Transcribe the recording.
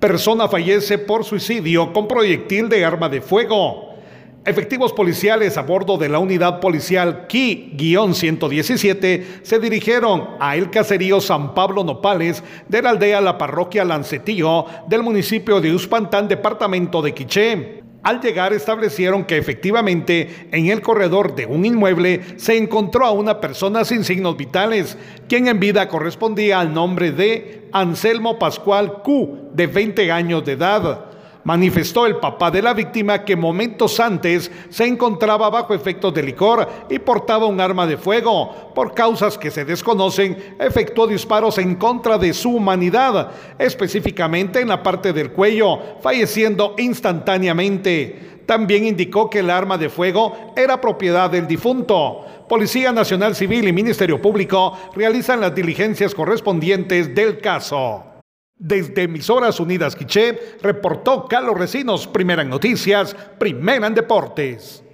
Persona fallece por suicidio con proyectil de arma de fuego. Efectivos policiales a bordo de la unidad policial Ki-117 se dirigieron a el caserío San Pablo Nopales de la aldea La Parroquia Lancetillo del municipio de Uspantán, departamento de Quiché. Al llegar establecieron que efectivamente en el corredor de un inmueble se encontró a una persona sin signos vitales, quien en vida correspondía al nombre de Anselmo Pascual Q, de 20 años de edad manifestó el papá de la víctima que momentos antes se encontraba bajo efectos de licor y portaba un arma de fuego. Por causas que se desconocen, efectuó disparos en contra de su humanidad, específicamente en la parte del cuello, falleciendo instantáneamente. También indicó que el arma de fuego era propiedad del difunto. Policía Nacional Civil y Ministerio Público realizan las diligencias correspondientes del caso. Desde Emisoras Unidas Quiché, reportó Carlos Recinos, primera en noticias, primera en deportes.